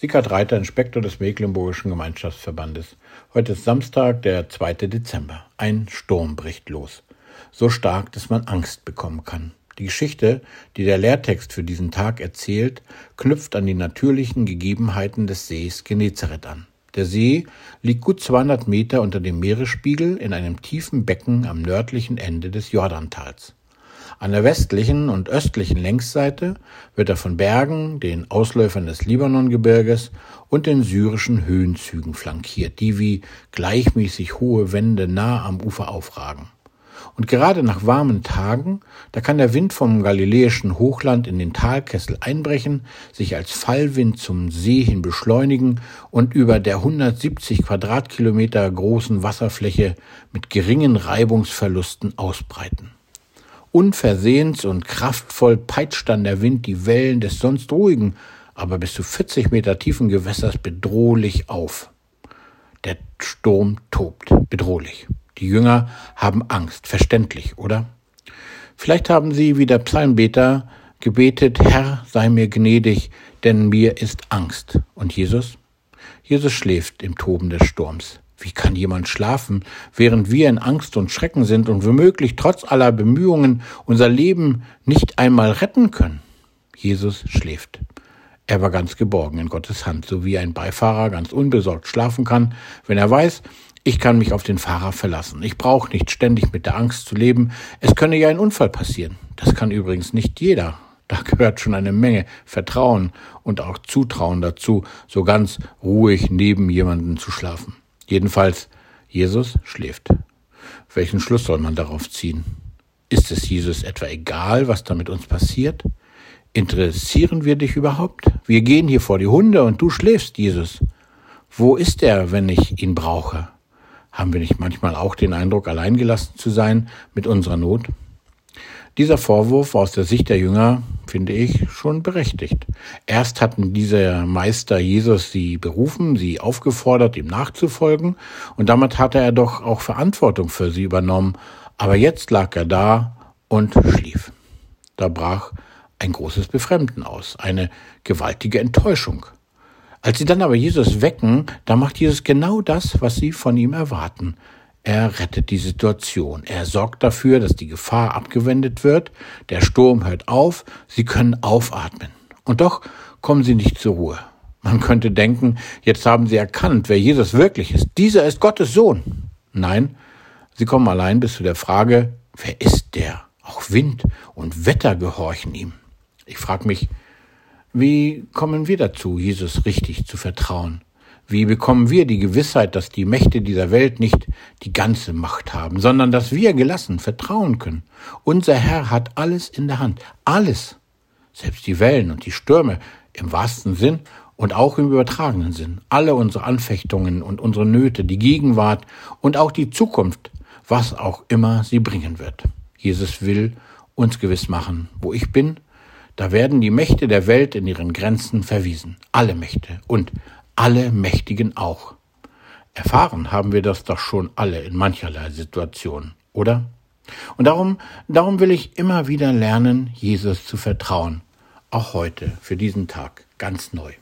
Sickert Reiter, Inspektor des Mecklenburgischen Gemeinschaftsverbandes. Heute ist Samstag, der 2. Dezember. Ein Sturm bricht los. So stark, dass man Angst bekommen kann. Die Geschichte, die der Lehrtext für diesen Tag erzählt, knüpft an die natürlichen Gegebenheiten des Sees Genezareth an. Der See liegt gut 200 Meter unter dem Meeresspiegel in einem tiefen Becken am nördlichen Ende des Jordantals. An der westlichen und östlichen Längsseite wird er von Bergen, den Ausläufern des Libanongebirges und den syrischen Höhenzügen flankiert, die wie gleichmäßig hohe Wände nah am Ufer aufragen. Und gerade nach warmen Tagen, da kann der Wind vom galiläischen Hochland in den Talkessel einbrechen, sich als Fallwind zum See hin beschleunigen und über der 170 Quadratkilometer großen Wasserfläche mit geringen Reibungsverlusten ausbreiten. Unversehens und kraftvoll peitscht dann der Wind die Wellen des sonst ruhigen, aber bis zu 40 Meter tiefen Gewässers bedrohlich auf. Der Sturm tobt, bedrohlich. Die Jünger haben Angst, verständlich, oder? Vielleicht haben sie wie der Psalmbeter gebetet, Herr, sei mir gnädig, denn mir ist Angst. Und Jesus? Jesus schläft im Toben des Sturms. Wie kann jemand schlafen, während wir in Angst und Schrecken sind und womöglich trotz aller Bemühungen unser Leben nicht einmal retten können? Jesus schläft. Er war ganz geborgen in Gottes Hand, so wie ein Beifahrer ganz unbesorgt schlafen kann, wenn er weiß, ich kann mich auf den Fahrer verlassen. Ich brauche nicht ständig mit der Angst zu leben. Es könne ja ein Unfall passieren. Das kann übrigens nicht jeder. Da gehört schon eine Menge Vertrauen und auch Zutrauen dazu, so ganz ruhig neben jemanden zu schlafen. Jedenfalls, Jesus schläft. Welchen Schluss soll man darauf ziehen? Ist es Jesus etwa egal, was da mit uns passiert? Interessieren wir dich überhaupt? Wir gehen hier vor die Hunde und du schläfst, Jesus. Wo ist er, wenn ich ihn brauche? Haben wir nicht manchmal auch den Eindruck, alleingelassen zu sein mit unserer Not? Dieser Vorwurf aus der Sicht der Jünger finde ich schon berechtigt. Erst hatten diese Meister Jesus sie berufen, sie aufgefordert, ihm nachzufolgen, und damit hatte er doch auch Verantwortung für sie übernommen, aber jetzt lag er da und schlief. Da brach ein großes Befremden aus, eine gewaltige Enttäuschung. Als sie dann aber Jesus wecken, da macht Jesus genau das, was sie von ihm erwarten. Er rettet die Situation. Er sorgt dafür, dass die Gefahr abgewendet wird. Der Sturm hört auf. Sie können aufatmen. Und doch kommen sie nicht zur Ruhe. Man könnte denken, jetzt haben sie erkannt, wer Jesus wirklich ist. Dieser ist Gottes Sohn. Nein, sie kommen allein bis zu der Frage, wer ist der? Auch Wind und Wetter gehorchen ihm. Ich frage mich, wie kommen wir dazu, Jesus richtig zu vertrauen? Wie bekommen wir die Gewissheit, dass die Mächte dieser Welt nicht die ganze Macht haben, sondern dass wir gelassen vertrauen können? Unser Herr hat alles in der Hand. Alles. Selbst die Wellen und die Stürme im wahrsten Sinn und auch im übertragenen Sinn. Alle unsere Anfechtungen und unsere Nöte, die Gegenwart und auch die Zukunft, was auch immer sie bringen wird. Jesus will uns gewiss machen, wo ich bin, da werden die Mächte der Welt in ihren Grenzen verwiesen. Alle Mächte und alle Mächtigen auch. Erfahren haben wir das doch schon alle in mancherlei Situationen, oder? Und darum, darum will ich immer wieder lernen, Jesus zu vertrauen. Auch heute, für diesen Tag, ganz neu.